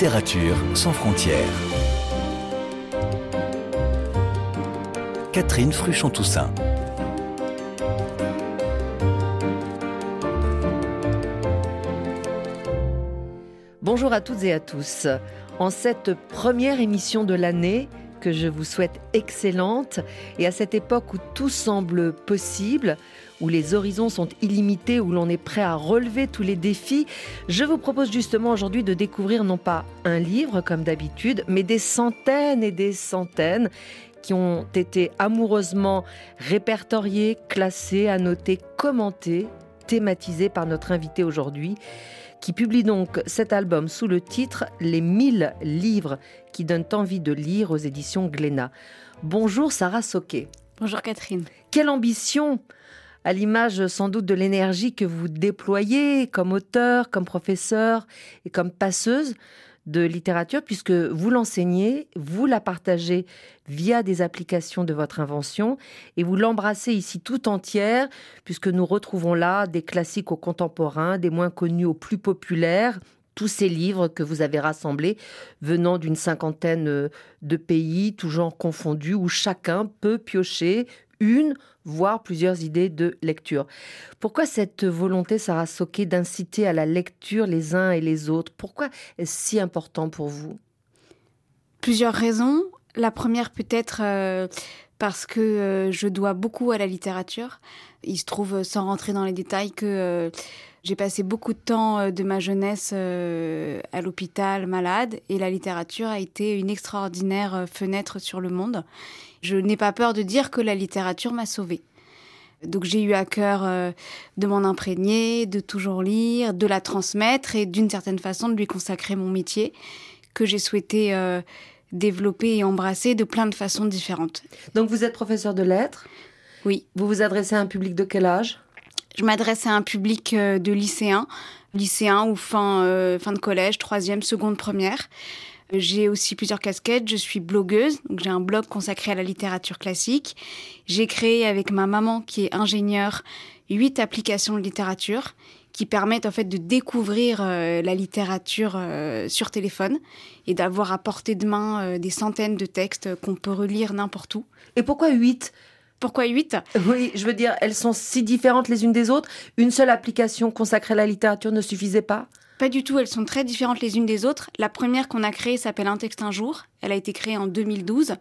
Littérature sans frontières. Catherine Fruchon-Toussaint. Bonjour à toutes et à tous. En cette première émission de l'année, que je vous souhaite excellente, et à cette époque où tout semble possible, où les horizons sont illimités, où l'on est prêt à relever tous les défis, je vous propose justement aujourd'hui de découvrir non pas un livre comme d'habitude, mais des centaines et des centaines qui ont été amoureusement répertoriés, classés, annotés, commentés, thématisés par notre invité aujourd'hui qui publie donc cet album sous le titre Les 1000 livres qui donnent envie de lire aux éditions Glénat. Bonjour Sarah Soquet. Bonjour Catherine. Quelle ambition à l'image sans doute de l'énergie que vous déployez comme auteur, comme professeur et comme passeuse de littérature, puisque vous l'enseignez, vous la partagez via des applications de votre invention, et vous l'embrassez ici tout entière, puisque nous retrouvons là des classiques aux contemporains, des moins connus aux plus populaires, tous ces livres que vous avez rassemblés venant d'une cinquantaine de pays, tous genres confondus, où chacun peut piocher une, voire plusieurs idées de lecture. Pourquoi cette volonté, Sarah Soquet, d'inciter à la lecture les uns et les autres? Pourquoi est-ce si important pour vous? Plusieurs raisons. La première peut-être euh, parce que euh, je dois beaucoup à la littérature. Il se trouve, sans rentrer dans les détails, que euh, j'ai passé beaucoup de temps de ma jeunesse à l'hôpital malade et la littérature a été une extraordinaire fenêtre sur le monde. Je n'ai pas peur de dire que la littérature m'a sauvée. Donc j'ai eu à cœur euh, de m'en imprégner, de toujours lire, de la transmettre et d'une certaine façon de lui consacrer mon métier que j'ai souhaité euh, développer et embrasser de plein de façons différentes. Donc vous êtes professeur de lettres? Oui. Vous vous adressez à un public de quel âge? Je m'adresse à un public euh, de lycéens, lycéens ou fin, fin de collège, troisième, seconde, première. J'ai aussi plusieurs casquettes. Je suis blogueuse, donc j'ai un blog consacré à la littérature classique. J'ai créé avec ma maman, qui est ingénieure, huit applications de littérature qui permettent en fait de découvrir euh, la littérature euh, sur téléphone et d'avoir à portée de main euh, des centaines de textes qu'on peut relire n'importe où. Et pourquoi huit? Pourquoi huit? Oui, je veux dire, elles sont si différentes les unes des autres. Une seule application consacrée à la littérature ne suffisait pas pas du tout, elles sont très différentes les unes des autres. La première qu'on a créée s'appelle Un texte un jour. Elle a été créée en 2012.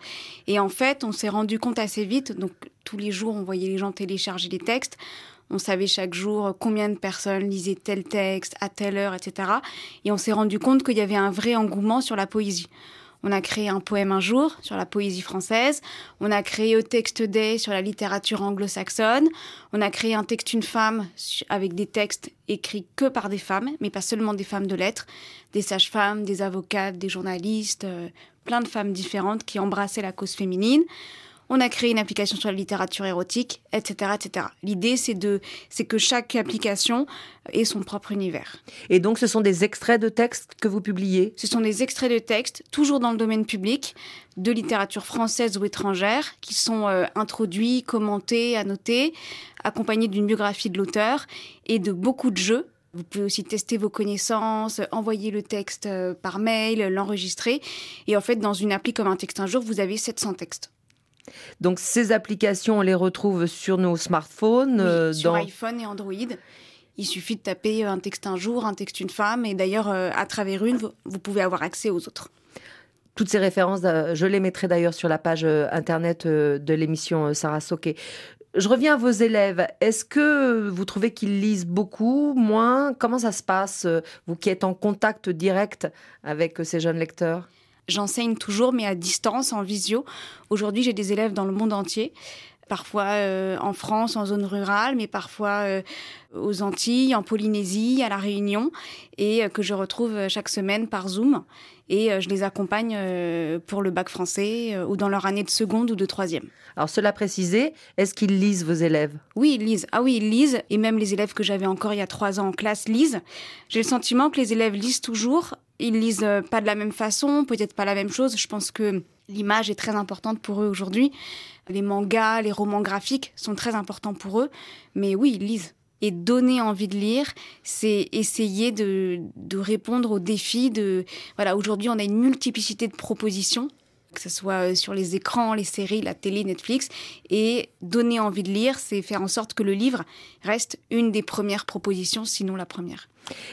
Et en fait, on s'est rendu compte assez vite, donc tous les jours, on voyait les gens télécharger les textes. On savait chaque jour combien de personnes lisaient tel texte, à telle heure, etc. Et on s'est rendu compte qu'il y avait un vrai engouement sur la poésie. On a créé un poème un jour sur la poésie française. On a créé au texte Day sur la littérature anglo-saxonne. On a créé un texte une femme avec des textes écrits que par des femmes, mais pas seulement des femmes de lettres, des sages-femmes, des avocates, des journalistes, euh, plein de femmes différentes qui embrassaient la cause féminine on a créé une application sur la littérature érotique, etc., etc. L'idée, c'est de, c'est que chaque application ait son propre univers. Et donc, ce sont des extraits de textes que vous publiez? Ce sont des extraits de textes, toujours dans le domaine public, de littérature française ou étrangère, qui sont euh, introduits, commentés, annotés, accompagnés d'une biographie de l'auteur et de beaucoup de jeux vous pouvez aussi tester vos connaissances, envoyer le texte euh, par mail, l'enregistrer. Et en fait, dans une appli comme un texte un jour, vous avez 700 textes. Donc ces applications, on les retrouve sur nos smartphones. Euh, sur iPhone et Android. Il suffit de taper un texte un jour, un texte une femme, et d'ailleurs, euh, à travers une, vous, pouvez avoir accès aux autres. Toutes ces références, euh, je les mettrai d'ailleurs sur la page internet de l'émission Sarah Soquet. Je reviens à vos élèves. Est-ce que vous trouvez qu'ils lisent beaucoup, moins? Comment ça se passe, vous qui êtes en contact direct avec ces jeunes lecteurs? J'enseigne toujours, mais à distance, en visio. Aujourd'hui, j'ai des élèves dans le monde entier parfois euh, en France, en zone rurale, mais parfois euh, aux Antilles, en Polynésie, à La Réunion, et euh, que je retrouve chaque semaine par Zoom. Et je les accompagne pour le bac français ou dans leur année de seconde ou de troisième. Alors cela précisé, est-ce qu'ils lisent vos élèves? Oui, ils lisent. Ah oui, ils lisent. Et même les élèves que j'avais encore il y a trois ans en classe lisent. J'ai le sentiment que les élèves lisent toujours ils lisent pas de la même façon, peut-être pas la même chose. Je pense que l'image est très importante pour eux aujourd'hui. Les mangas, les romans graphiques sont très importants pour eux. Mais oui, ils lisent. Et donner envie de lire, c'est essayer de, répondre aux défis de... Voilà, aujourd'hui, on a une multiplicité de propositions que ce soit euh, sur les écrans, les séries, la télé, Netflix. Et donner envie de lire, c'est faire en sorte que le livre reste une des premières propositions, sinon la première.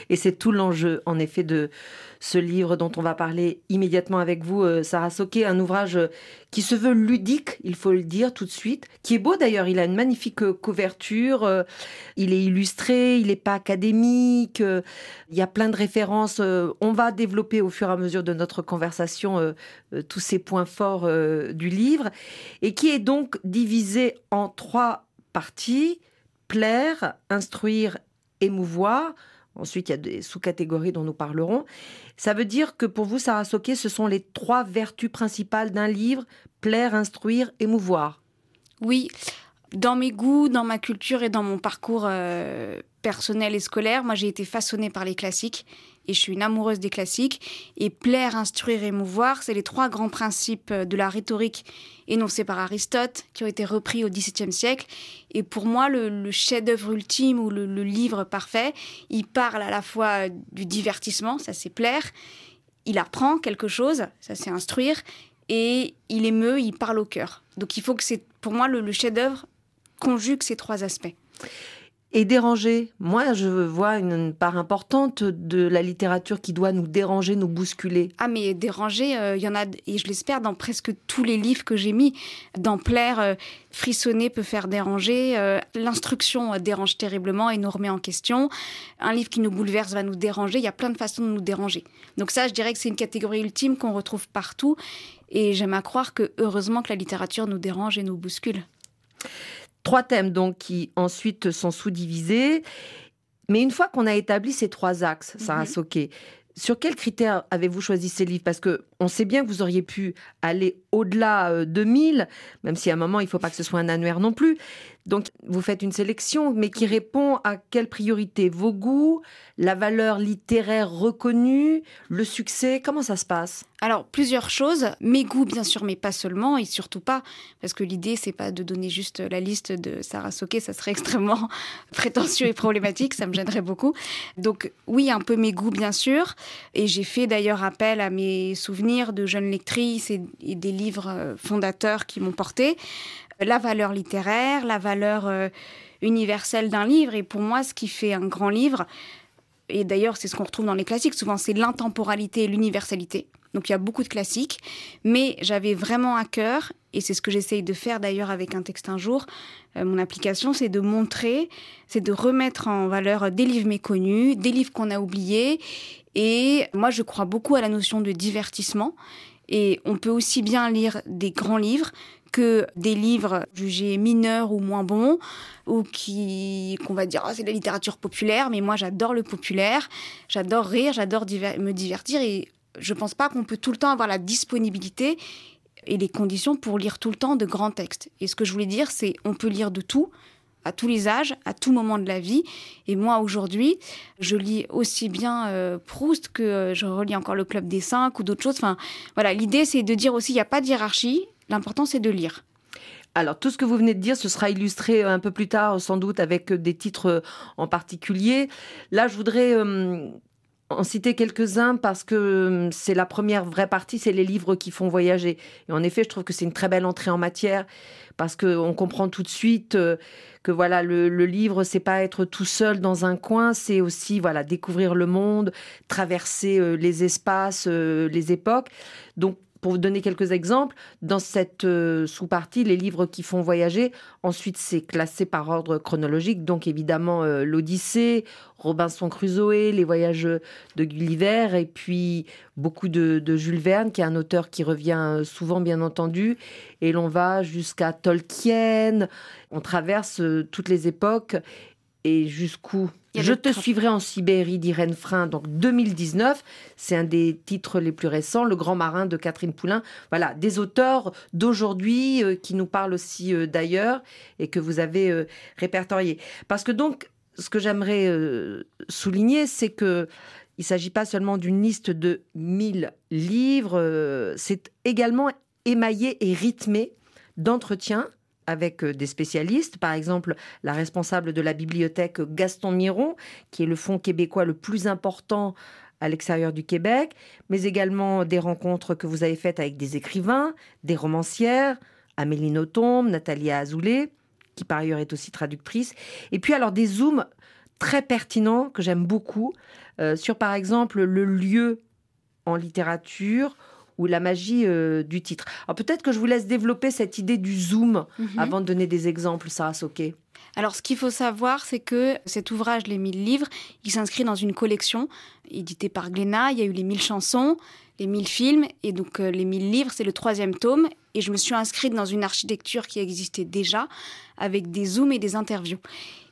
Et c'est tout l'enjeu, en effet, de ce livre dont on va parler immédiatement avec vous, euh, Sarah Soquet, un ouvrage euh, qui se veut ludique, il faut le dire tout de suite, qui est beau d'ailleurs, il a une magnifique euh, couverture, il est illustré, il n'est pas académique, il y a plein de références, on va développer au fur et à mesure de notre conversation tous ces points forts du livre, et qui est donc divisé en trois parties, plaire, instruire, émouvoir. Ensuite, il y a des sous-catégories dont nous parlerons. Ça veut dire que pour vous, Sarah Soquet, ce sont les trois vertus principales d'un livre plaire, instruire, émouvoir. Oui, dans mes goûts, dans ma culture et dans mon parcours euh, personnel et scolaire, moi j'ai été façonnée par les classiques et je suis une amoureuse des classiques. Et plaire, instruire, émouvoir, c'est les trois grands principes de la rhétorique énoncés par Aristote qui ont été repris au XVIIe siècle. Et pour moi, le, chef-d'œuvre ultime ou le, livre parfait, il parle à la fois du divertissement, ça c'est plaire, il apprend quelque chose, ça c'est instruire, et il émeut, il parle au cœur. Donc il faut que c'est, pour moi, le, le chef-d'œuvre conjugue ces trois aspects et déranger. Moi, je vois une, part importante de la littérature qui doit nous déranger, nous bousculer. Ah, mais déranger, euh, il y en a, et je l'espère, dans presque tous les livres que j'ai mis. Dans Plaire, euh, frissonner peut faire déranger. Euh, l'instruction dérange terriblement et nous remet en question. Un livre qui nous bouleverse va nous déranger. Il y a plein de façons de nous déranger. Donc ça, je dirais que c'est une catégorie ultime qu'on retrouve partout. Et j'aime à croire que, heureusement, que la littérature nous dérange et nous bouscule. Trois thèmes donc qui ensuite sont sous-divisés. Mais une fois qu'on a établi ces trois axes, Sarah mm sur quels critères avez-vous choisi ces livres? Parce que on sait bien que vous auriez pu aller au-delà euh, de 1000, même si à un moment il ne faut pas que ce soit un annuaire non plus. Donc vous faites une sélection, mais qui répond à quelle priorité? Vos goûts, la valeur littéraire reconnue, le succès Comment ça se passe? Alors plusieurs choses. Mes goûts bien sûr, mais pas seulement et surtout pas, parce que l'idée c'est pas de donner juste la liste de Sarah Soquet, ça serait extrêmement prétentieux et problématique, ça me gênerait beaucoup. Donc oui, un peu mes goûts bien sûr, et j'ai fait d'ailleurs appel à mes souvenirs de jeunes lectrices et, des livres euh, fondateurs qui m'ont porté. La valeur littéraire, la valeur euh, universelle d'un livre. Et pour moi, ce qui fait un grand livre, et d'ailleurs c'est ce qu'on retrouve dans les classiques, souvent c'est l'intemporalité et l'universalité. Donc il y a beaucoup de classiques, mais j'avais vraiment à cœur, et c'est ce que j'essaye de faire d'ailleurs avec un texte un jour, euh, mon application, c'est de montrer, c'est de remettre en valeur des livres méconnus, des livres qu'on a oubliés, et moi, je crois beaucoup à la notion de divertissement. Et on peut aussi bien lire des grands livres que des livres jugés mineurs ou moins bons, ou qui qu'on va dire oh, c'est de la littérature populaire. Mais moi, j'adore le populaire, j'adore rire, j'adore me divertir. Et je pense pas qu'on peut tout le temps avoir la disponibilité et les conditions pour lire tout le temps de grands textes. Et ce que je voulais dire, c'est on peut lire de tout à tous les âges, à tout moment de la vie. Et moi, aujourd'hui, je lis aussi bien euh, Proust que euh, je relis encore le Club des Cinq ou d'autres choses. Enfin, voilà, l'idée, c'est de dire aussi, il n'y a pas de hiérarchie. L'important, c'est de lire. Alors, tout ce que vous venez de dire, ce sera illustré un peu plus tard, sans doute, avec des titres en particulier. Là, je voudrais euh, en citer quelques-uns parce que c'est la première vraie partie, c'est les livres qui font voyager. Et en effet, je trouve que c'est une très belle entrée en matière parce qu'on comprend tout de suite euh, que voilà le, le livre c'est pas être tout seul dans un coin, c'est aussi voilà découvrir le monde, traverser euh, les espaces, euh, les époques. Donc pour vous donner quelques exemples, dans cette euh, sous-partie, les livres qui font voyager, ensuite c'est classé par ordre chronologique, donc évidemment euh, l'Odyssée, Robinson Crusoe, les voyages de Gulliver, et puis beaucoup de, Jules Verne, qui est un auteur qui revient euh, souvent bien entendu, et l'on va jusqu'à Tolkien, on traverse toutes les époques, et jusqu'où je te suivrai en Sibérie d'Irène Frein, donc 2019. C'est un des titres les plus récents, Le Grand Marin de Catherine Poulain. Voilà, des auteurs d'aujourd'hui euh, qui nous parlent aussi euh, d'ailleurs et que vous avez euh, répertoriés. Parce que donc, ce que j'aimerais souligner, c'est que il s'agit pas seulement d'une liste de 1000 livres, c'est également émaillé et rythmé d'entretiens avec euh, des spécialistes, par exemple la responsable de la bibliothèque Gaston Miron, qui est le fonds québécois le plus important à l'extérieur du Québec, mais également des rencontres que vous avez faites avec des écrivains, des romancières, Amélie Nothomb, Nathalie Azoulay, qui par ailleurs est aussi traductrice, et puis alors des zooms très pertinents que j'aime beaucoup euh, sur par exemple le lieu en littérature ou la magie euh, du titre. Alors peut-être que je vous laisse développer cette idée du zoom Mhm. avant de donner des exemples, Sarah Soké. Alors, ce qu'il faut savoir, c'est que cet ouvrage, Les 1000 livres, il s'inscrit dans une collection éditée par Glénat. Il y a eu les 1000 chansons, les 1000 films, et donc euh, les 1000 livres, c'est le troisième tome. Et je me suis inscrite dans une architecture qui existait déjà, avec des zooms et des interviews.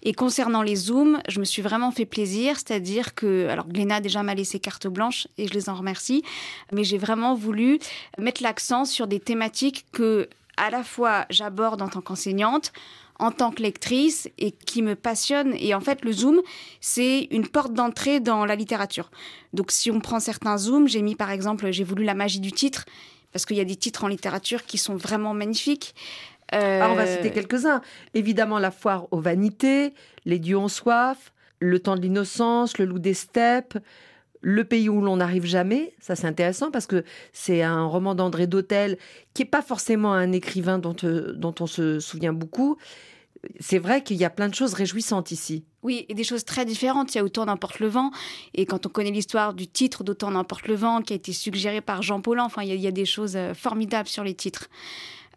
Et concernant les zooms, je me suis vraiment fait plaisir, c'est-à-dire que, alors Glénat déjà m'a laissé carte blanche, et je les en remercie, mais j'ai vraiment voulu mettre l'accent sur des thématiques que, à la fois, j'aborde en tant qu'enseignante, en tant que lectrice et qui me passionne. Et en fait, le zoom, c'est une porte d'entrée dans la littérature. Donc, si on prend certains zooms, j'ai mis par exemple, j'ai voulu la magie du titre, parce qu'il y a des titres en littérature qui sont vraiment magnifiques. Euh, Alors, on va citer quelques-uns. Évidemment, la foire aux vanités, les dieux ont soif, le temps de l'innocence, le loup des steppes, le pays où l'on n'arrive jamais. Ça, c'est intéressant parce que c'est un roman d'André Dautel qui n'est pas forcément un écrivain dont, euh, dont on se souvient beaucoup. C'est vrai qu'il y a plein de choses réjouissantes ici. Oui, et des choses très différentes. Il y a Autant n'importe le vent. Et quand on connaît l'histoire du titre d'Autant n'importe le vent, qui a été suggéré par Jean Paulin, enfin, il y, a, il y a des choses euh, formidables sur les titres.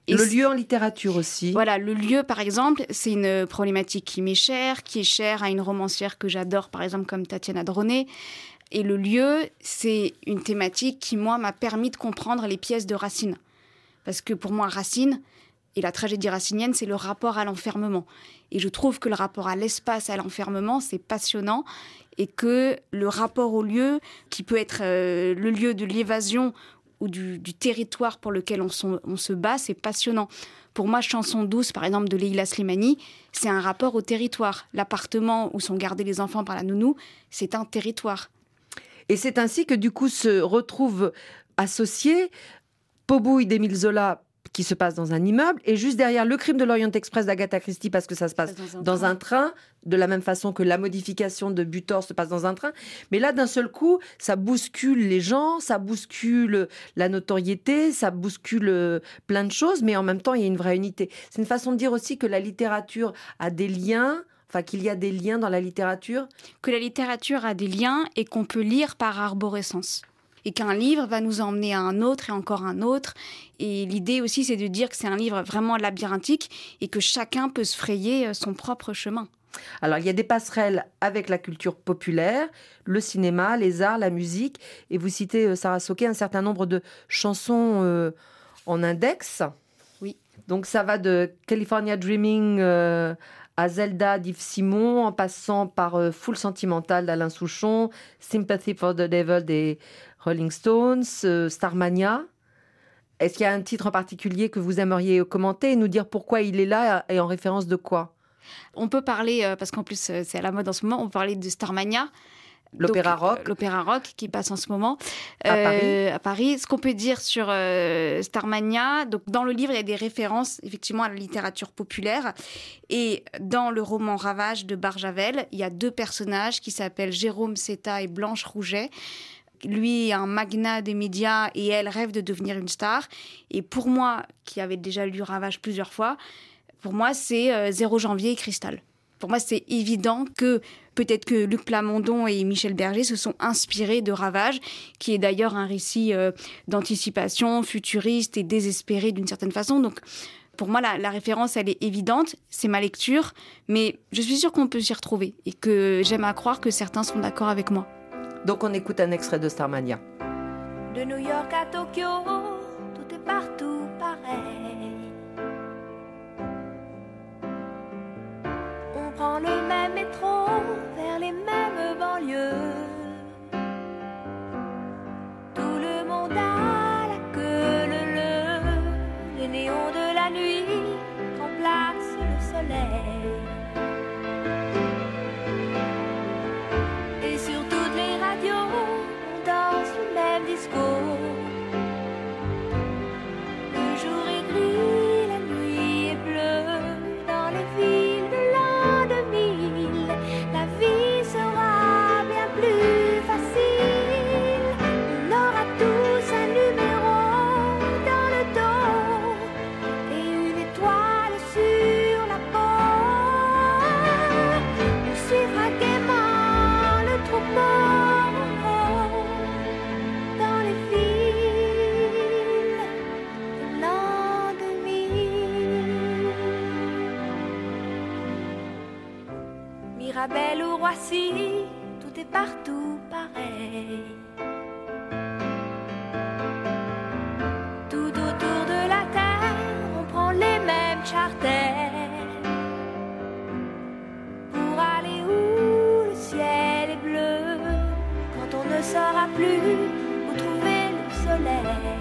Et le lieu en littérature aussi. Voilà, le lieu, par exemple, c'est une problématique qui m'est chère, qui est chère à une romancière que j'adore, par exemple, comme Tatiana Droné. Et le lieu, c'est une thématique qui, moi, m'a permis de comprendre les pièces de Racine. Parce que pour moi, Racine et la tragédie racinienne, c'est le rapport à l'enfermement. Et je trouve que le rapport à l'espace, à l'enfermement, c'est passionnant. Et que le rapport au lieu, qui peut être euh, le lieu de l'évasion ou du, du territoire pour lequel on se bat, c'est passionnant. Pour moi, Chanson douce, par exemple, de Leila Slimani, c'est un rapport au territoire. L'appartement où sont gardés les enfants par la nounou, c'est un territoire. Et c'est ainsi que du coup se retrouvent associés Pobouille d'Émile Zola qui se passe dans un immeuble et juste derrière le crime de l'Orient Express d'Agatha Christie parce que ça se passe dans un train, de la même façon que la modification de Butor se passe dans un train. Mais là, d'un seul coup, ça bouscule les gens, ça bouscule la notoriété, ça bouscule euh, plein de choses, mais en même temps, il y a une vraie unité. C'est une façon de dire aussi que la littérature a des liens, enfin qu'il y a des liens dans la littérature. que la littérature a des liens et qu'on peut lire par arborescence. Et qu'un livre va nous emmener à un autre et encore un autre. Et l'idée aussi, c'est de dire que c'est un livre vraiment labyrinthique et que chacun peut se frayer euh, son propre chemin. Alors, il y a des passerelles avec la culture populaire, le cinéma, les arts, la musique. Et vous citez, euh, Sarah Soké, un certain nombre de chansons euh, en index. Oui. Donc, ça va de California Dreaming euh, à Zelda d'Yves Simon, en passant par euh, Full Sentimental d'Alain Souchon, Sympathy for the Devil des Rolling Stones, Starmania. Est-ce qu'il y a un titre en particulier que vous aimeriez commenter et nous dire pourquoi il est là et en référence de quoi? On peut parler, euh, parce qu'en plus euh, c'est à la mode en ce moment, on peut parler de Starmania. L'opéra rock. L'opéra rock qui passe en ce moment À euh, à Paris. Ce qu'on peut dire sur euh, Starmania, donc dans le livre il y a des références effectivement à la littérature populaire et dans le roman Ravage de Barjavel, il y a deux personnages qui s'appellent Jérôme Seta et Blanche Rouget. Lui est un magnat des médias et elle rêve de devenir une star. Et pour moi, qui avait déjà lu Ravage plusieurs fois, pour moi c'est euh, 0 janvier et Cristal. Pour moi, c'est évident que peut-être que Luc Plamondon et Michel Berger se sont inspirés de Ravage, qui est d'ailleurs un récit euh, d'anticipation, futuriste et désespéré d'une certaine façon. Donc, pour moi, la, la référence, elle est évidente. C'est ma lecture, mais je suis sûre qu'on peut s'y retrouver et que j'aime à croire que certains sont d'accord avec moi. Donc, on écoute un extrait de Starmania. De New York à Tokyo, tout est partout pareil. Prend le même métro Mirabel ou Roissy, tout est partout pareil. Tout autour de la terre, on prend les mêmes charters. Pour aller où le ciel est bleu, quand on ne saura plus où trouver le soleil.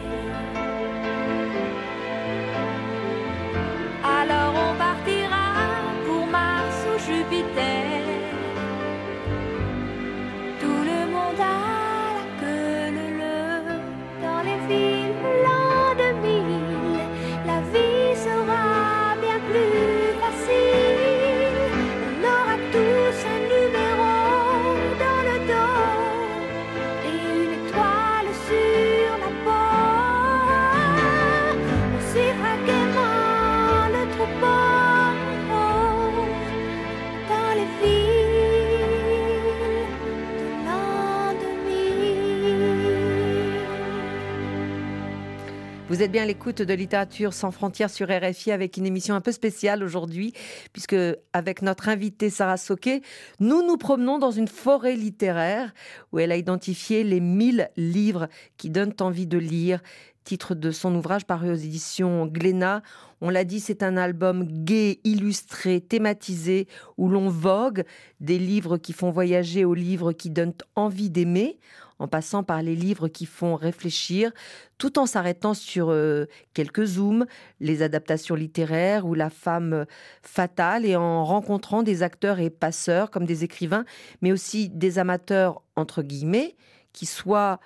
Vous êtes bien à l'écoute de Littérature sans frontières sur RFI avec une émission un peu spéciale aujourd'hui, puisque avec notre invitée Sarah Soquet, nous nous promenons dans une forêt littéraire où elle a identifié les 1000 livres qui donnent envie de lire. Titre de son ouvrage paru aux éditions Glénat. On l'a dit, c'est un album gai, illustré, thématisé, où l'on vogue des livres qui font voyager aux livres qui donnent envie d'aimer, en passant par les livres qui font réfléchir, tout en s'arrêtant sur euh, quelques zooms, les adaptations littéraires ou la femme fatale, et en rencontrant des acteurs et passeurs comme des écrivains, mais aussi des amateurs, entre guillemets, qui soit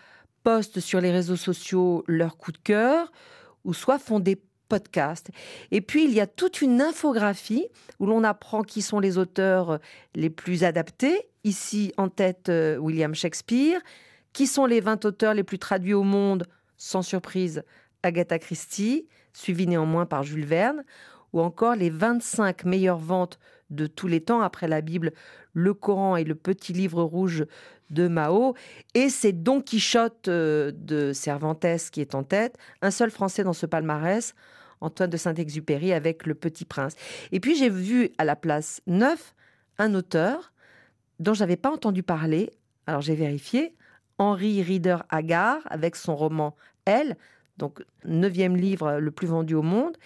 postent sur les réseaux sociaux leur coup de cœur, ou soit font des podcasts. Et puis, il y a toute une infographie où l'on apprend qui sont les auteurs les plus adaptés. Ici, en tête, euh, William Shakespeare. Qui sont les 20 auteurs les plus traduits au monde Sans surprise, Agatha Christie, suivi néanmoins par Jules Verne. Ou encore les 25 meilleures ventes de tous les temps après la Bible, le Coran et le petit livre rouge de Mao. Et c'est Don Quichotte euh, de Cervantes qui est en tête. Un seul Français dans ce palmarès, Antoine de Saint-Exupéry avec Le Petit Prince. Et puis j'ai vu à la place 9 un auteur dont j'avais pas entendu parler. Alors j'ai vérifié. Henri Rieder Haggard avec son roman Elle, donc neuvième livre le plus vendu au monde.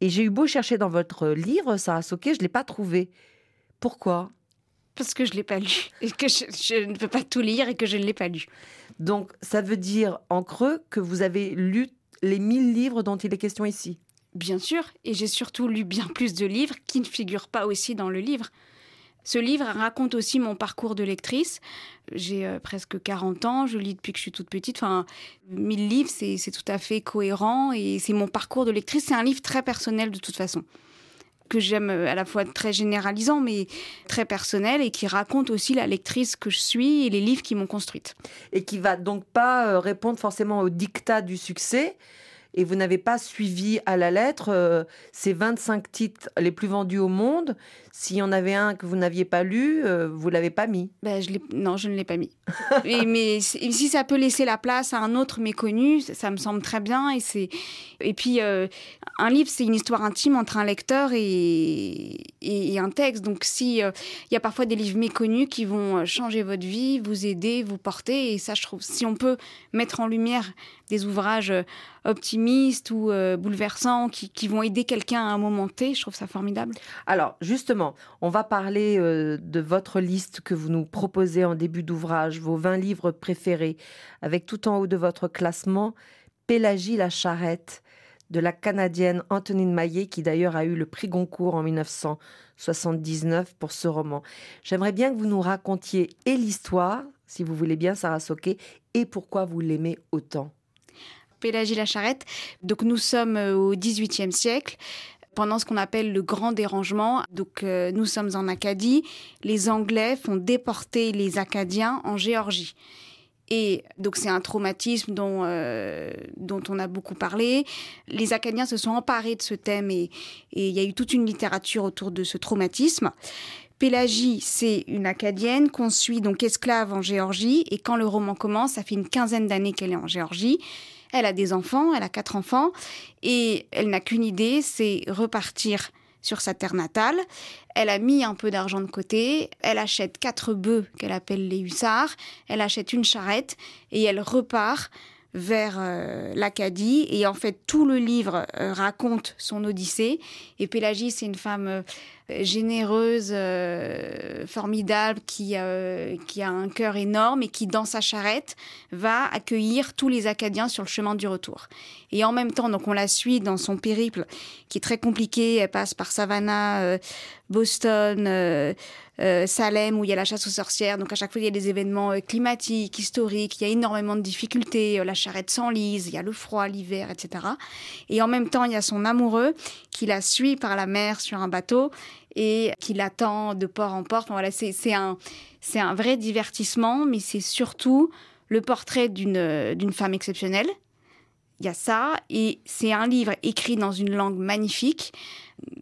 Et j'ai eu beau chercher dans votre livre, Sarah Soquet, je l'ai pas trouvé. Pourquoi? Parce que je l'ai pas lu et que je, je ne peux pas tout lire et que je ne l'ai pas lu. Donc ça veut dire en creux que vous avez lu les 1000 livres dont il est question ici? Bien sûr, et j'ai surtout lu bien plus de livres qui ne figurent pas aussi dans le livre. Ce livre raconte aussi mon parcours de lectrice. J'ai euh, presque 40 ans, je lis depuis que je suis toute petite. Enfin, 1000 livres, c'est tout à fait cohérent et c'est mon parcours de lectrice. C'est un livre très personnel de toute façon que j'aime euh, à la fois très généralisant mais très personnel et qui raconte aussi la lectrice que je suis et les livres qui m'ont construite. Et qui va donc pas euh, répondre forcément au dictat du succès. Et vous n'avez pas suivi à la lettre euh, ces 25 titres les plus vendus au monde. S'il y en avait un que vous n'aviez pas lu, euh, vous l'avez pas mis. Ben, je l'ai- non, je ne l'ai pas mis. mais, mais si ça peut laisser la place à un autre méconnu, ça, ça me semble très bien. Et, c'est... et puis, euh, un livre, c'est une histoire intime entre un lecteur et, et, et un texte. Donc, si euh, il y a parfois des livres méconnus qui vont euh, changer votre vie, vous aider, vous porter. Et ça, je trouve, si on peut mettre en lumière des ouvrages optimistes ou euh, bouleversants qui, qui vont aider quelqu'un à un moment T, je trouve ça formidable. Alors, justement, on va parler euh, de votre liste que vous nous proposez en début d'ouvrage, vos 20 livres préférés, avec tout en haut de votre classement, Pélagie la charrette de la Canadienne Antonine Maillet, qui d'ailleurs a eu le prix Goncourt en 1979 pour ce roman. J'aimerais bien que vous nous racontiez et l'histoire, si vous voulez bien, Sarah Soquet, et pourquoi vous l'aimez autant. Pélagie la Charrette. Donc nous sommes euh, au XVIIIe siècle pendant ce qu'on appelle le grand dérangement. Donc euh, nous sommes en Acadie. Les Anglais font déporter les Acadiens en Géorgie. Et donc c'est un traumatisme dont, euh, on a beaucoup parlé. Les Acadiens se sont emparés de ce thème et et il y a eu toute une littérature autour de ce traumatisme. Pélagie, c'est une Acadienne qu'on suit donc esclave en Géorgie et quand le roman commence, ça fait une quinzaine d'années qu'elle est en Géorgie. Elle a des enfants, elle a quatre enfants et elle n'a qu'une idée, c'est repartir sur sa terre natale. Elle a mis un peu d'argent de côté. Elle achète quatre bœufs qu'elle appelle les hussards. Elle achète une charrette et elle repart vers euh, l'Acadie. Et en fait, tout le livre euh, raconte son odyssée. Et Pélagie, c'est une femme euh, généreuse, euh, formidable, qui, euh, qui a un cœur énorme et qui, dans sa charrette, va accueillir tous les Acadiens sur le chemin du retour. Et en même temps, donc on la suit dans son périple, qui est très compliqué. Elle passe par Savannah, euh, Boston, euh, euh, Salem, où il y a la chasse aux sorcières. Donc à chaque fois, il y a des événements euh, climatiques, historiques. Il y a énormément de difficultés. Euh, La charrette s'enlise, il y a le froid, l'hiver, etc. Et en même temps, il y a son amoureux qui la suit par la mer sur un bateau et qui l'attend de port en port. Voilà, c'est un, un vrai divertissement, mais c'est surtout le portrait d'une d'une femme exceptionnelle. Il y a ça, et c'est un livre écrit dans une langue magnifique.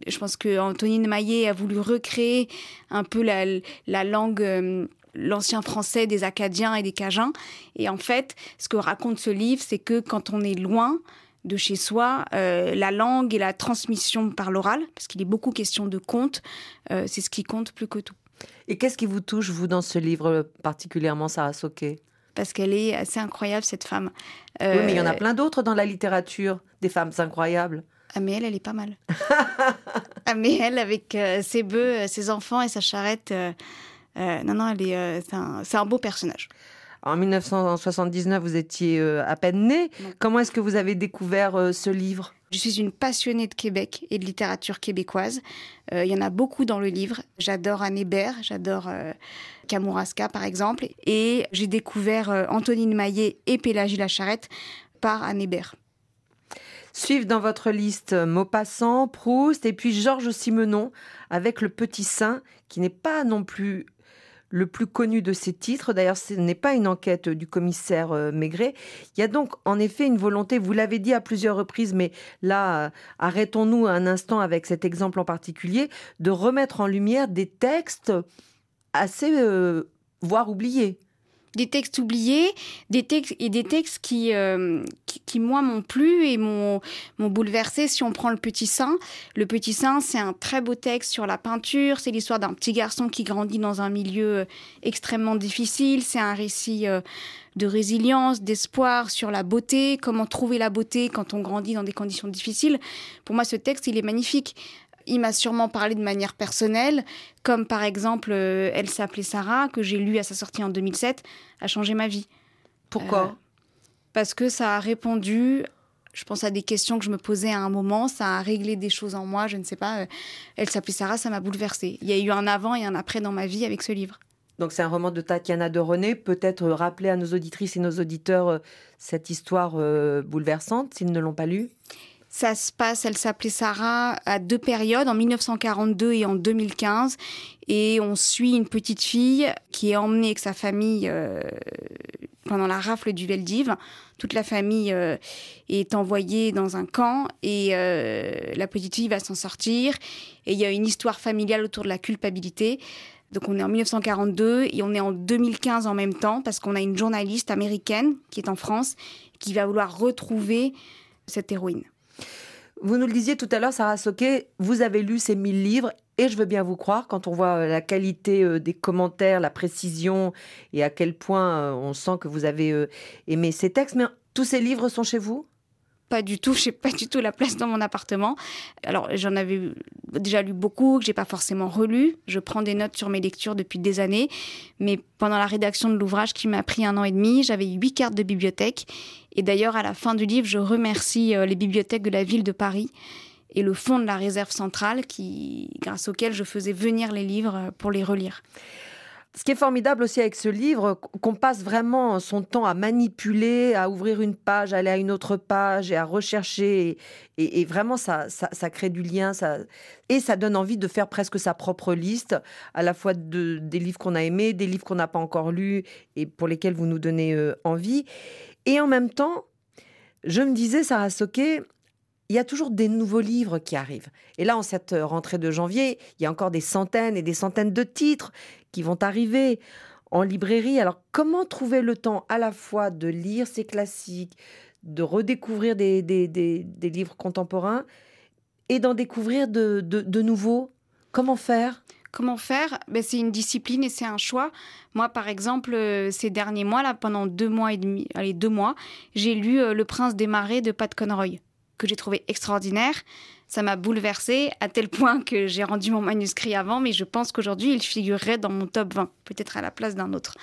Je pense que Antonine Maillet a voulu recréer un peu la, la langue, euh, l'ancien français des Acadiens et des Cajuns. Et en fait, ce que raconte ce livre, c'est que quand on est loin de chez soi, euh, la langue et la transmission par l'oral, parce qu'il est beaucoup question de contes, euh, c'est ce qui compte plus que tout. Et qu'est-ce qui vous touche, vous, dans ce livre particulièrement, Sarah Soquet? Parce qu'elle est assez incroyable, cette femme. Oui, mais il y en a Euh, plein d'autres dans la littérature, des femmes incroyables. Ah mais elle, elle est pas mal. ah mais elle, avec euh, ses bœufs, ses enfants et sa charrette, euh, non, non, elle est, c'est un, c'est un beau personnage. En 1979, vous étiez euh, à peine né. Comment est-ce que vous avez découvert euh, ce livre? Je suis une passionnée de Québec et de littérature québécoise. Euh, Il y en a beaucoup dans le livre. J'adore Anne Hébert, j'adore euh, Kamouraska par exemple. Et j'ai découvert euh, Antonine Maillet et Pélagie Lacharette par Anne Hébert. Suivent dans votre liste Maupassant, Proust et puis Georges Simenon avec Le Petit Saint, qui n'est pas non plus le plus connu de ses titres. D'ailleurs, ce n'est pas une enquête du commissaire euh, Maigret. Il y a donc en effet une volonté, vous l'avez dit à plusieurs reprises, mais là, euh, arrêtons-nous un instant avec cet exemple en particulier, de remettre en lumière des textes assez, euh, voire oubliés. Des textes oubliés, des textes et des textes qui, euh, qui, qui, moi m'ont plu et m'ont bouleversé. Si on prend le Petit Saint, le Petit Saint, c'est un très beau texte sur la peinture. C'est l'histoire d'un petit garçon qui grandit dans un milieu euh, extrêmement difficile. C'est un récit euh, de résilience, d'espoir sur la beauté, comment trouver la beauté quand on grandit dans des conditions difficiles. Pour moi, ce texte, il est magnifique. Il m'a sûrement parlé de manière personnelle, comme par exemple euh, Elle s'appelait Sarah, que j'ai lu à sa sortie en 2007, a changé ma vie. Pourquoi? Euh, Parce que ça a répondu, je pense à des questions que je me posais à un moment, ça a réglé des choses en moi, je ne sais pas. euh, Elle s'appelait Sarah, ça m'a bouleversée. Il y a eu un avant et un après dans ma vie avec ce livre. Donc c'est un roman de Tatiana de René. Peut-être rappeler à nos auditrices et nos auditeurs cette histoire bouleversante s'ils ne l'ont pas lu? Ça se passe, elle s'appelait Sarah, à deux périodes, en 1942 et en 2015. Et on suit une petite fille qui est emmenée avec sa famille euh, pendant la rafle du Veldiv. Toute la famille euh, est envoyée dans un camp et euh, la petite fille va s'en sortir. Et il y a une histoire familiale autour de la culpabilité. Donc on est en 1942 et on est en 2015 en même temps parce qu'on a une journaliste américaine qui est en France qui va vouloir retrouver cette héroïne. Vous nous le disiez tout à l'heure, Sarah Soquet, vous avez lu ces mille livres et je veux bien vous croire quand on voit euh, la qualité euh, des commentaires, la précision et à quel point euh, on sent que vous avez aimé ces textes. Mais tous ces livres sont chez vous? Pas du tout, j'ai pas du tout la place dans mon appartement. Alors j'en avais déjà lu beaucoup, que j'ai pas forcément relu. Je prends des notes sur mes lectures depuis des années, mais pendant la rédaction de l'ouvrage qui m'a pris un an et demi, j'avais huit cartes de bibliothèque. Et d'ailleurs, à la fin du livre, je remercie euh, les bibliothèques de la ville de Paris et le fonds de la réserve centrale, qui, grâce auquel je faisais venir les livres euh, pour les relire. Ce qui est formidable aussi avec ce livre, qu'on passe vraiment son temps à manipuler, à ouvrir une page, à aller à une autre page et à rechercher. Et, vraiment, ça, ça, ça crée du lien. Ça, et ça donne envie de faire presque sa propre liste, à la fois de, des livres qu'on a aimés, des livres qu'on n'a pas encore lus et pour lesquels vous nous donnez euh, envie. Et en même temps, je me disais, Sarah Soquet, il y a toujours des nouveaux livres qui arrivent. Et là, en cette rentrée de janvier, il y a encore des centaines et des centaines de titres qui vont arriver en librairie. Alors, comment trouver le temps à la fois de lire ces classiques, de redécouvrir des, livres contemporains et d'en découvrir de nouveaux? Comment faire? Comment faire? Ben, C'est une discipline et c'est un choix. Moi, par exemple, euh, ces derniers mois, là, pendant deux mois et demi, allez, deux mois, j'ai lu euh, Le Prince des Marais de Pat Conroy, que j'ai trouvé extraordinaire. Ça m'a bouleversée à tel point que j'ai rendu mon manuscrit avant, mais je pense qu'aujourd'hui, il figurerait dans mon top 20, peut-être à la place d'un autre.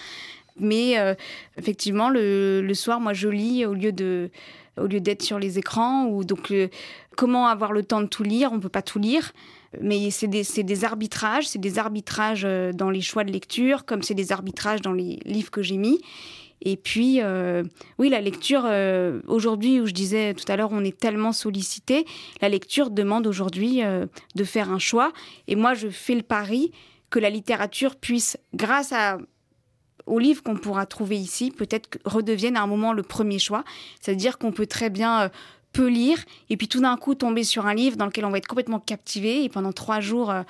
Mais euh, effectivement, le, soir, moi, je lis au lieu de au lieu d'être sur les écrans ou donc comment avoir le temps de tout lire? On peut pas tout lire mais c'est des, des, arbitrages, c'est des arbitrages euh, dans les choix de lecture, comme c'est des arbitrages dans les livres que j'ai mis. Et puis, euh, oui, la lecture, euh, aujourd'hui, où je disais tout à l'heure, on est tellement sollicité, la lecture demande aujourd'hui euh, de faire un choix. Et moi, je fais le pari que la littérature puisse, grâce à, aux livres qu'on pourra trouver ici, peut-être redevienne à un moment le premier choix. C'est-à-dire qu'on peut très bien peu lire et puis tout d'un coup tomber sur un livre dans lequel on va être complètement captivé et pendant trois jours euh,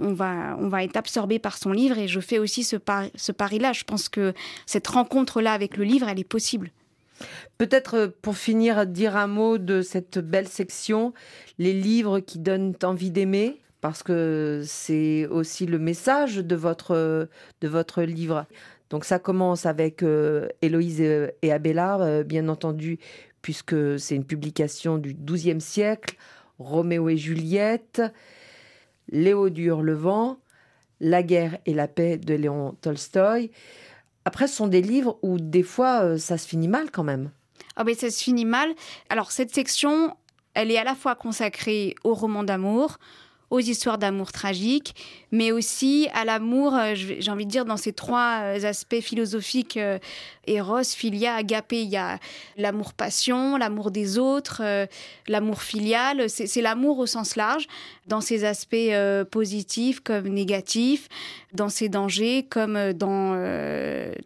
on va on va être absorbé par son livre et je fais aussi ce pari, ce pari là je pense que cette rencontre là avec le livre elle est possible Peut-être euh, pour finir dire un mot de cette belle section les livres qui donnent envie d'aimer parce que c'est aussi le message de votre de votre livre. Donc ça commence avec euh, Héloïse et Abélard, euh, bien entendu, puisque c'est une publication du XIIe siècle, Roméo et Juliette, Léo du Hurlevent, La guerre et la paix de Léon Tolstoï. Après, ce sont des livres où des fois, euh, ça se finit mal quand même. Ah ben ça se finit mal. Alors cette section, elle est à la fois consacrée au roman d'amour, aux histoires d'amour tragiques, mais aussi à l'amour, euh, j'ai envie de dire, dans ces trois euh, aspects philosophiques, euh, Eros, Philia, Agapé. Il y a l'amour-passion, l'amour des autres, euh, l'amour filial. C'est l'amour au sens large, dans ses aspects positifs comme négatifs, dans ses dangers comme dans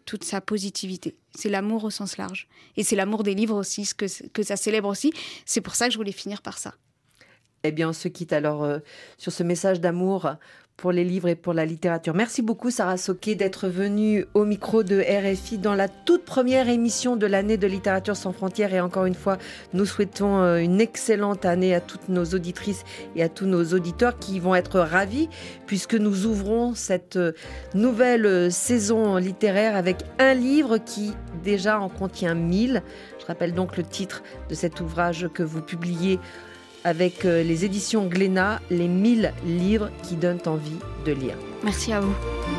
toute sa positivité. C'est l'amour au sens large. Et c'est l'amour des livres aussi, ce que, que ça célèbre aussi. C'est pour ça que je voulais finir par ça. Eh bien, on se quitte alors euh, sur ce message d'amour pour les livres et pour la littérature. Merci beaucoup Sarah Soquet d'être venue au micro de RFI dans la toute première émission de l'année de littérature sans frontières et encore une fois nous souhaitons euh, une excellente année à toutes nos auditrices et à tous nos auditeurs qui vont être ravis puisque nous ouvrons cette euh, nouvelle saison littéraire avec un livre qui déjà en contient mille. Je rappelle donc le titre de cet ouvrage que vous publiez avec euh, les éditions Glénat, les 1000 livres qui donnent envie de lire. Merci à vous. Vous